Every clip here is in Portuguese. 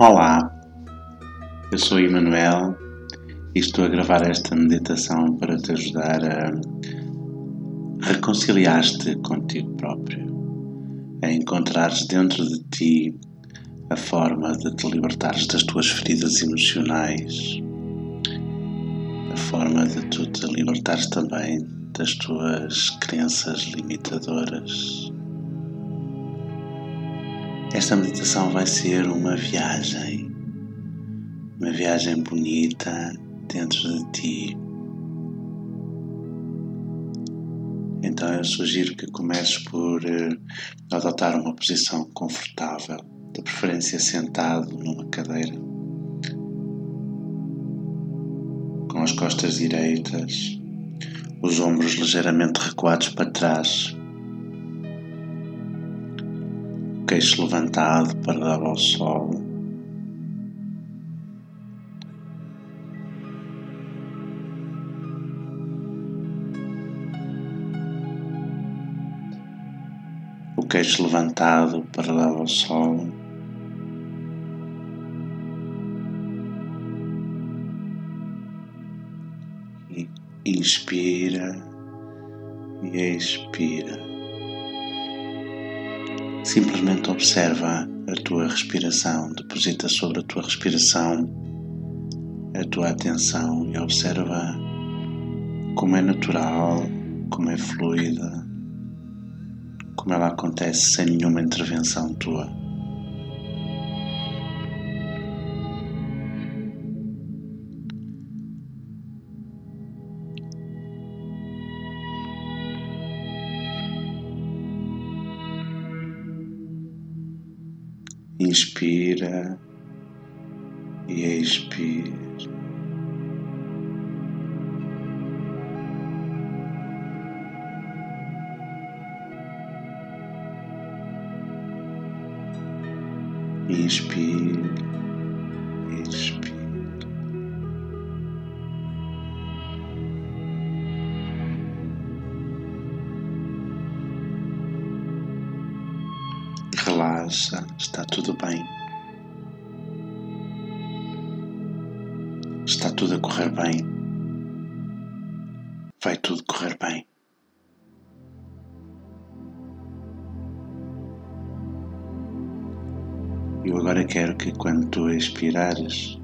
Olá, eu sou Emanuel e estou a gravar esta meditação para te ajudar a reconciliar-te contigo próprio, a encontrares dentro de ti a forma de te libertares das tuas feridas emocionais, a forma de tu te libertares também das tuas crenças limitadoras. Esta meditação vai ser uma viagem, uma viagem bonita dentro de ti. Então eu sugiro que comeces por uh, adotar uma posição confortável, de preferência sentado numa cadeira, com as costas direitas, os ombros ligeiramente recuados para trás queixo levantado para dar ao sol. O queixo levantado para dar ao sol. Inspira e expira. Simplesmente observa a tua respiração, deposita sobre a tua respiração a tua atenção e observa como é natural, como é fluida, como ela acontece sem nenhuma intervenção tua. Inspira e expira. Inspire, expire. Relaxa, está tudo bem. Está tudo a correr bem. Vai tudo correr bem. Eu agora quero que quando tu expirares,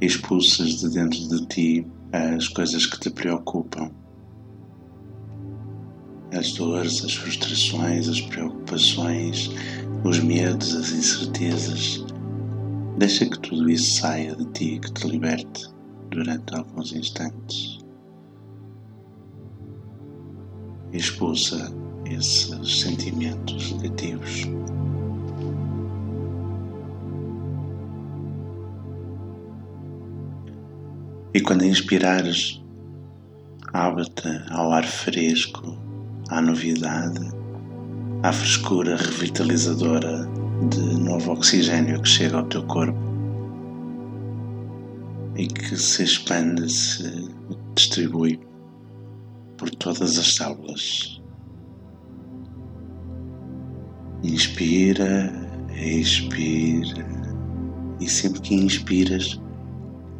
expulses de dentro de ti as coisas que te preocupam as dores, as frustrações, as preocupações, os medos, as incertezas. Deixa que tudo isso saia de ti, que te liberte durante alguns instantes. Expulsa esses sentimentos negativos. E quando inspirares, abre-te ao ar fresco, à novidade à frescura revitalizadora de novo oxigênio que chega ao teu corpo e que se expande, se distribui por todas as células. Inspira, expira, e sempre que inspiras,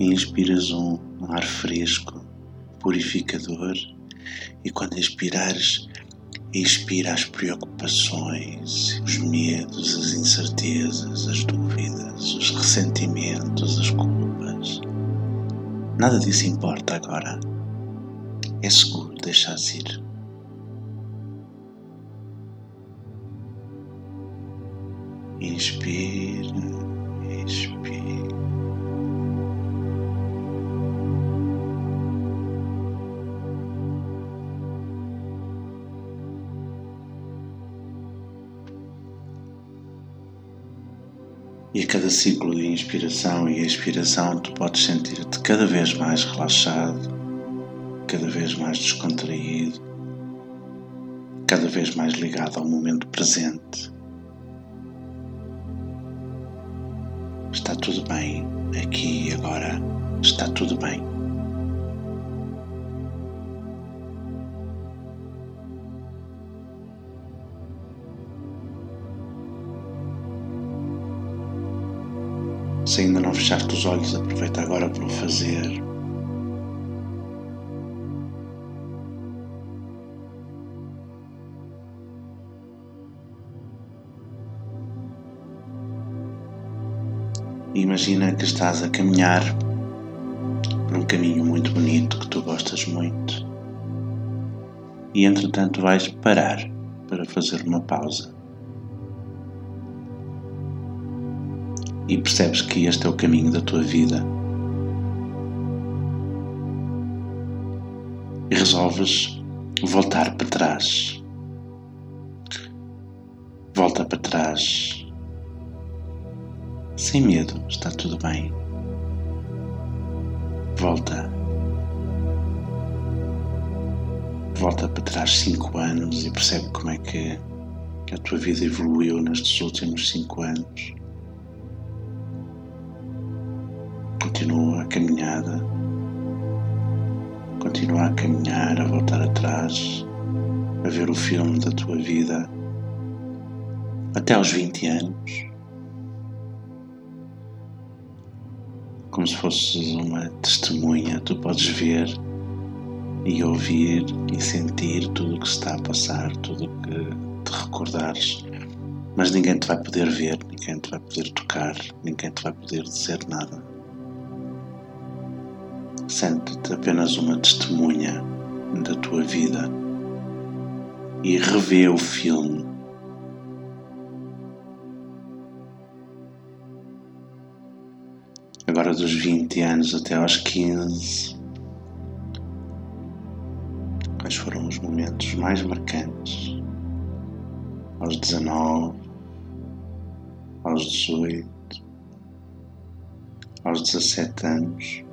inspiras um ar fresco, purificador, e quando expirares, Expira as preocupações, os medos, as incertezas, as dúvidas, os ressentimentos, as culpas. Nada disso importa agora. É seguro deixar-se ir. Inspira, expira. E a cada ciclo de inspiração e expiração, tu podes sentir-te cada vez mais relaxado, cada vez mais descontraído, cada vez mais ligado ao momento presente. Está tudo bem, aqui e agora está tudo bem. Se ainda não fechaste os olhos, aproveita agora para o fazer. Imagina que estás a caminhar por um caminho muito bonito que tu gostas muito. E entretanto vais parar para fazer uma pausa. E percebes que este é o caminho da tua vida. E resolves voltar para trás. Volta para trás sem medo, está tudo bem. Volta. Volta para trás cinco anos e percebe como é que a tua vida evoluiu nestes últimos cinco anos. Continua a caminhada. Continua a caminhar, a voltar atrás, a ver o filme da tua vida até aos 20 anos. como se fosses uma testemunha, tu podes ver e ouvir e sentir tudo o que se está a passar, tudo o que te recordares, mas ninguém te vai poder ver, ninguém te vai poder tocar, ninguém te vai poder dizer nada. Sente-te apenas uma testemunha da tua vida e revê o filme agora dos 20 anos até aos 15, quais foram os momentos mais marcantes? Aos 19, aos 18, aos 17 anos.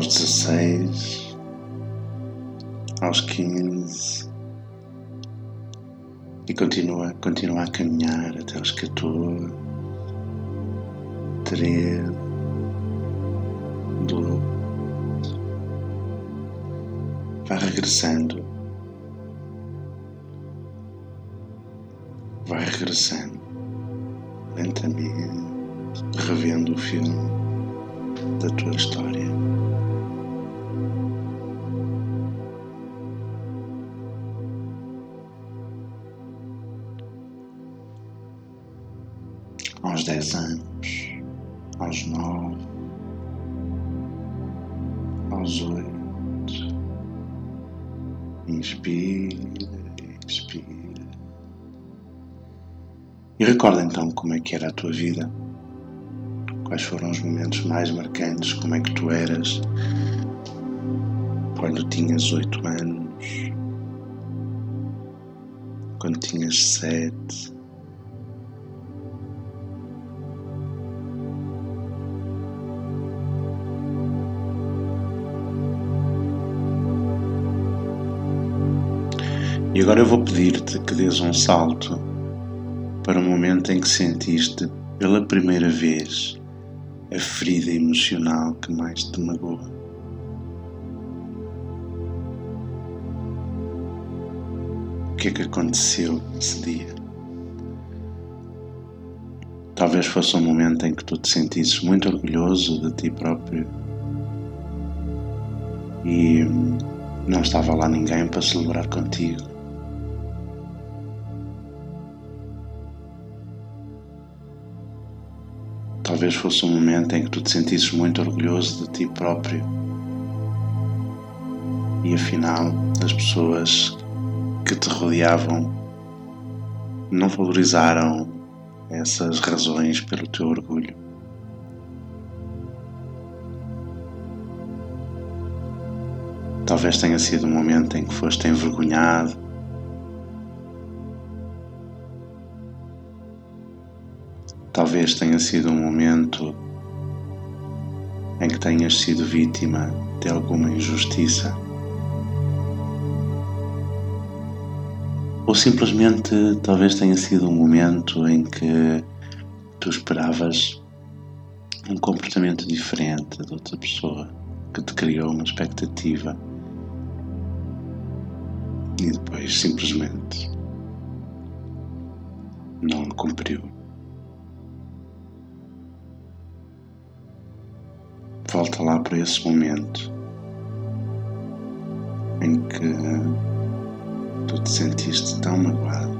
Aos 16, aos 15, e continua, continua a caminhar até os 14, 13, 12. Vai regressando. Vai regressando lentamente, revendo o filme da tua história. Dez anos, aos nove, aos oito. Inspira, expira. E recorda então como é que era a tua vida. Quais foram os momentos mais marcantes, como é que tu eras quando tinhas oito anos, quando tinhas sete, E agora eu vou pedir-te que dês um salto para o momento em que sentiste pela primeira vez a ferida emocional que mais te magoa. O que é que aconteceu nesse dia? Talvez fosse um momento em que tu te sentisses muito orgulhoso de ti próprio e não estava lá ninguém para celebrar contigo. Talvez fosse um momento em que tu te sentisses muito orgulhoso de ti próprio. E afinal, as pessoas que te rodeavam não valorizaram essas razões pelo teu orgulho. Talvez tenha sido um momento em que foste envergonhado Talvez tenha sido um momento em que tenhas sido vítima de alguma injustiça. Ou simplesmente talvez tenha sido um momento em que tu esperavas um comportamento diferente de outra pessoa que te criou uma expectativa e depois simplesmente não cumpriu. Volta lá para esse momento em que tu te sentiste tão magoado.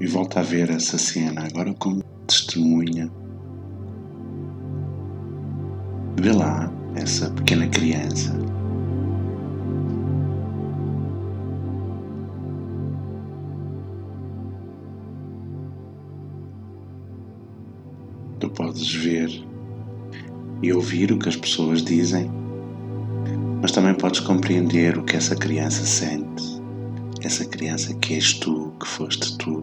E volta a ver essa cena agora como testemunha. Vê lá essa pequena criança podes ver e ouvir o que as pessoas dizem, mas também podes compreender o que essa criança sente, essa criança que és tu, que foste tu.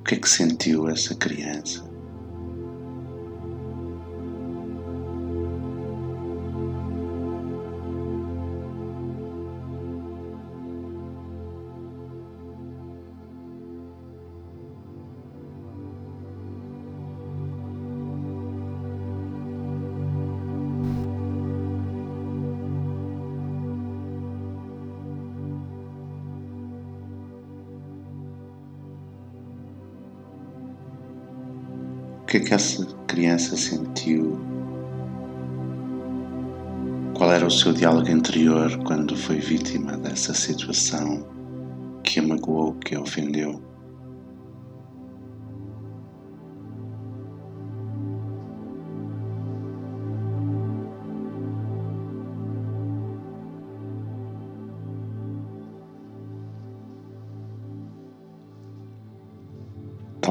O que é que sentiu essa criança? Que é que essa criança sentiu? Qual era o seu diálogo interior quando foi vítima dessa situação que a magoou, que a ofendeu?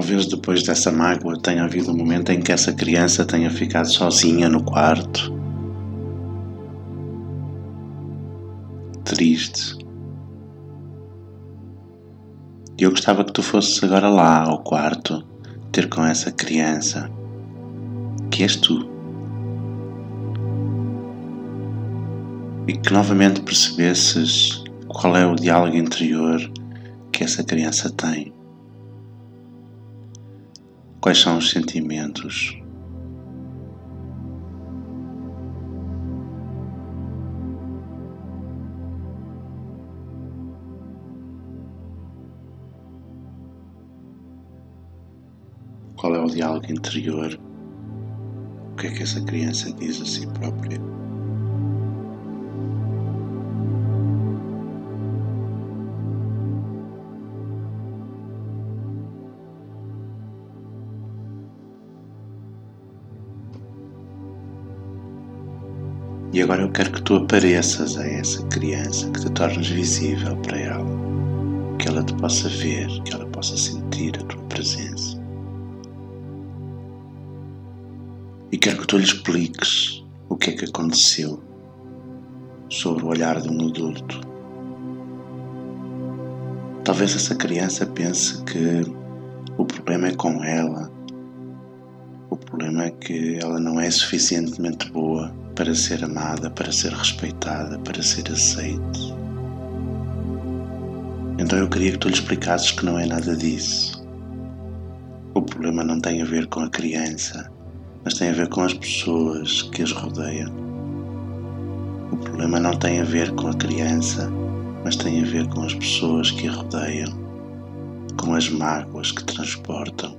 Talvez depois dessa mágoa tenha havido um momento em que essa criança tenha ficado sozinha no quarto, triste. E eu gostava que tu fosses agora lá ao quarto ter com essa criança, que és tu. E que novamente percebesses qual é o diálogo interior que essa criança tem. Quais são os sentimentos? Qual é o diálogo interior? O que é que essa criança diz a si própria? Agora eu quero que tu apareças a essa criança, que te tornes visível para ela, que ela te possa ver, que ela possa sentir a tua presença. E quero que tu lhe expliques o que é que aconteceu sobre o olhar de um adulto. Talvez essa criança pense que o problema é com ela, o problema é que ela não é suficientemente boa para ser amada, para ser respeitada, para ser aceite. Então eu queria que tu lhe explicasses que não é nada disso. O problema não tem a ver com a criança, mas tem a ver com as pessoas que as rodeiam. O problema não tem a ver com a criança, mas tem a ver com as pessoas que a rodeiam, com as mágoas que transportam,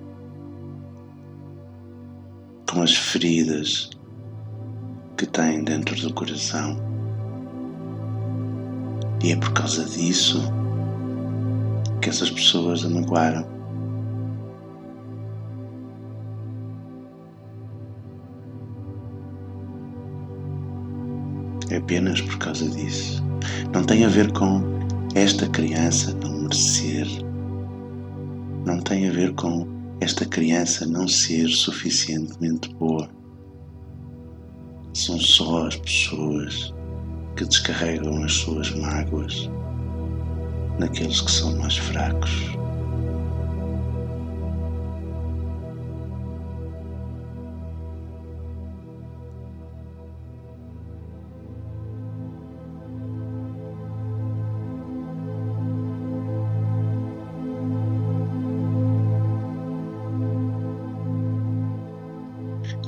com as feridas que tem dentro do coração. E é por causa disso que essas pessoas a magoaram. É apenas por causa disso. Não tem a ver com esta criança não merecer. Não tem a ver com esta criança não ser suficientemente boa são só as pessoas que descarregam as suas mágoas naqueles que são mais fracos.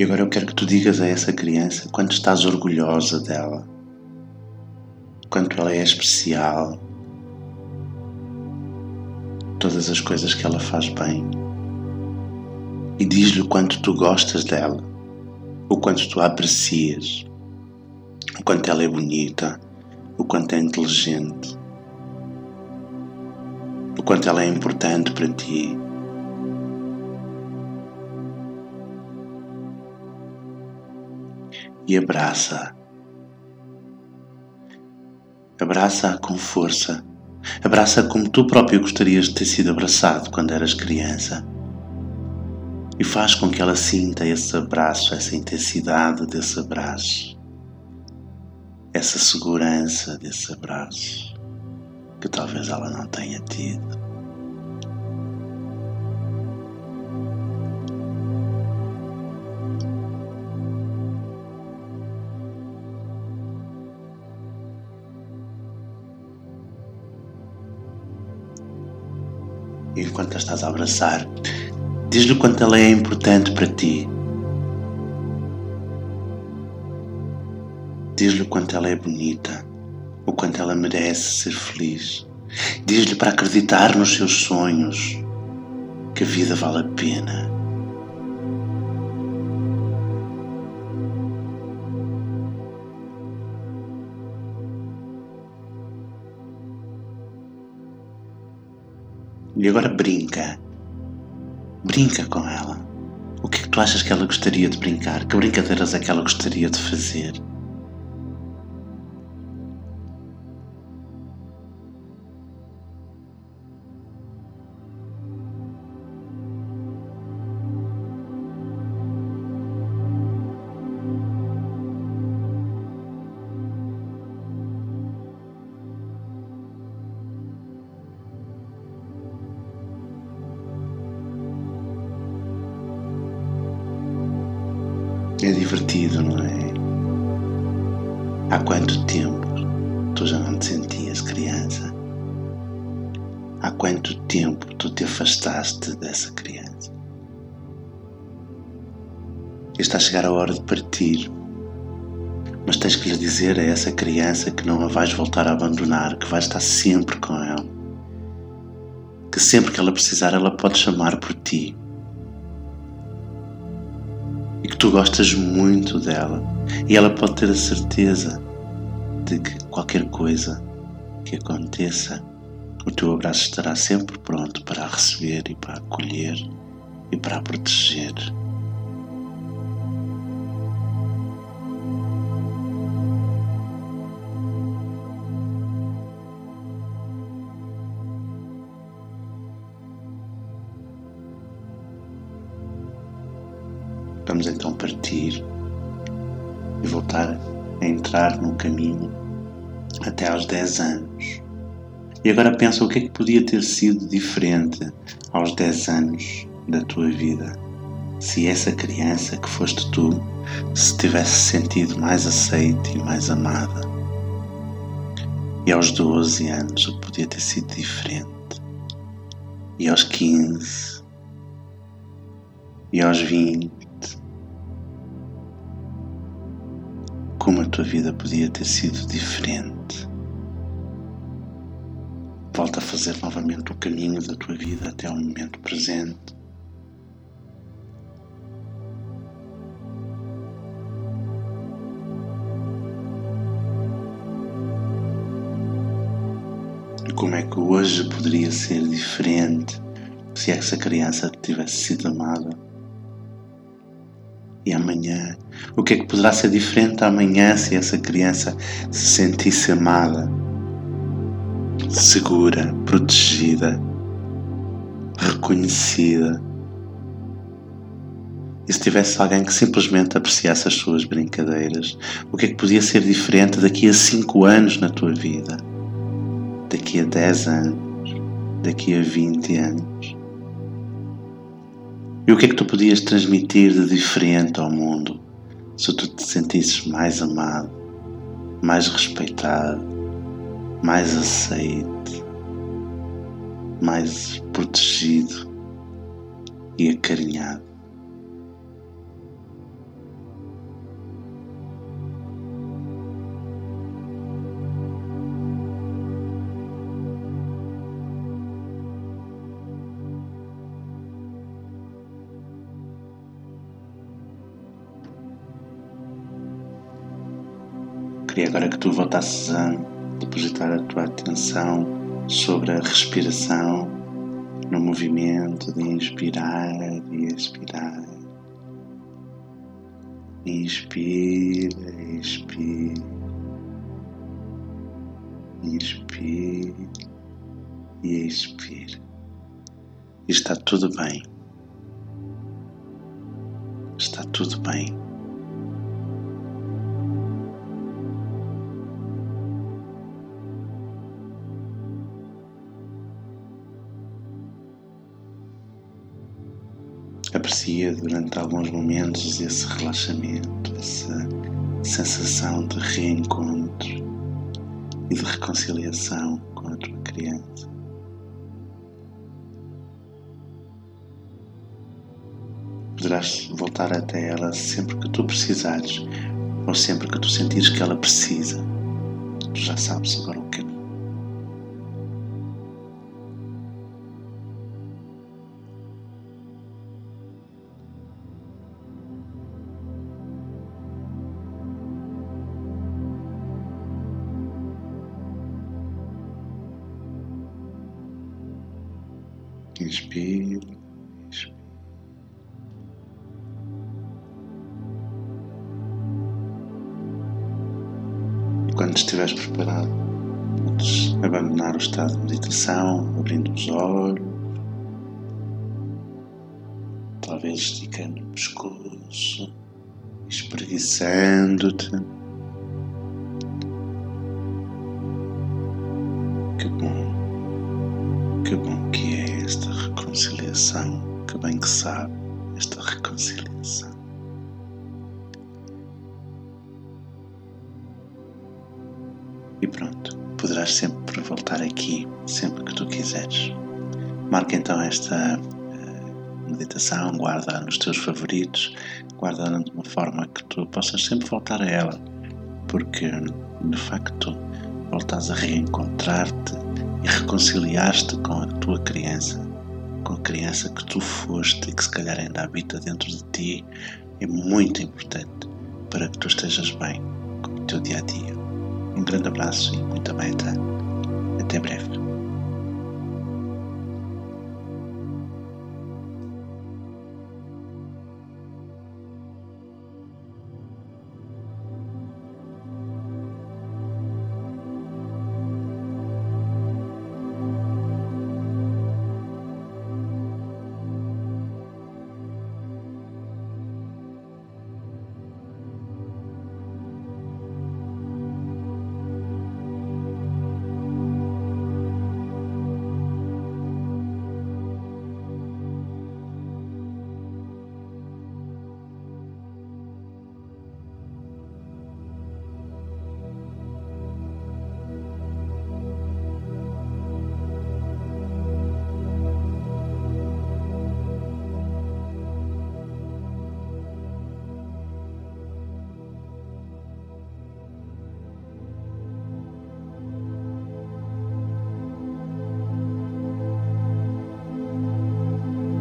E agora eu quero que tu digas a essa criança quanto estás orgulhosa dela, quanto ela é especial, todas as coisas que ela faz bem. E diz-lhe o quanto tu gostas dela, o quanto tu a aprecias, o quanto ela é bonita, o quanto é inteligente, o quanto ela é importante para ti. E abraça. Abraça-a com força. Abraça como tu próprio gostarias de ter sido abraçado quando eras criança. E faz com que ela sinta esse abraço, essa intensidade desse abraço, essa segurança desse abraço que talvez ela não tenha tido. Enquanto a estás a abraçar, diz-lhe quanto ela é importante para ti. Diz-lhe quanto ela é bonita, o quanto ela merece ser feliz. Diz-lhe para acreditar nos seus sonhos, que a vida vale a pena. E agora brinca. Brinca com ela. O que é que tu achas que ela gostaria de brincar? Que brincadeiras é que ela gostaria de fazer? É divertido, não é? Há quanto tempo tu já não te sentias criança? Há quanto tempo tu te afastaste dessa criança? Está a chegar a hora de partir, mas tens que lhe dizer a essa criança que não a vais voltar a abandonar, que vais estar sempre com ela, que sempre que ela precisar, ela pode chamar por ti que tu gostas muito dela e ela pode ter a certeza de que qualquer coisa que aconteça, o teu abraço estará sempre pronto para a receber e para a acolher e para a proteger. Partir e voltar a entrar no caminho até aos 10 anos. E agora pensa o que é que podia ter sido diferente aos 10 anos da tua vida. Se essa criança que foste tu se tivesse sentido mais aceite e mais amada. E aos 12 anos o que podia ter sido diferente. E aos 15. E aos 20 como a tua vida podia ter sido diferente. Volta a fazer novamente o caminho da tua vida até ao momento presente. E como é que hoje poderia ser diferente se essa criança tivesse sido amada? E amanhã? O que é que poderá ser diferente amanhã se essa criança se sentisse amada, segura, protegida, reconhecida? E se tivesse alguém que simplesmente apreciasse as suas brincadeiras, o que é que podia ser diferente daqui a 5 anos na tua vida? Daqui a 10 anos? Daqui a 20 anos? E o que é que tu podias transmitir de diferente ao mundo se tu te sentisses mais amado, mais respeitado, mais aceite, mais protegido e acarinhado? Queria agora que tu voltasses a depositar a tua atenção sobre a respiração, no movimento de inspirar e expirar. Inspira, expira. Inspira e expira. Está tudo bem. Está tudo bem. Aprecia durante alguns momentos esse relaxamento, essa sensação de reencontro e de reconciliação com a tua criança. Poderás voltar até ela sempre que tu precisares ou sempre que tu sentires que ela precisa. Tu já sabes agora o que Inspira, quando estiveres preparado, podes abandonar o estado de meditação, abrindo os olhos, talvez esticando o pescoço, espreguiçando-te. Que bom, que bom que é esta reconciliação, que bem que sabe esta reconciliação. E pronto, poderás sempre voltar aqui, sempre que tu quiseres. Marca então esta uh, meditação, guarda nos teus favoritos, guarda de uma forma que tu possas sempre voltar a ela, porque de facto voltas a reencontrar-te e reconciliar-te com a tua criança, com a criança que tu foste e que se calhar ainda habita dentro de ti, é muito importante para que tu estejas bem com o teu dia a dia. Um grande abraço e muita meta. Até breve.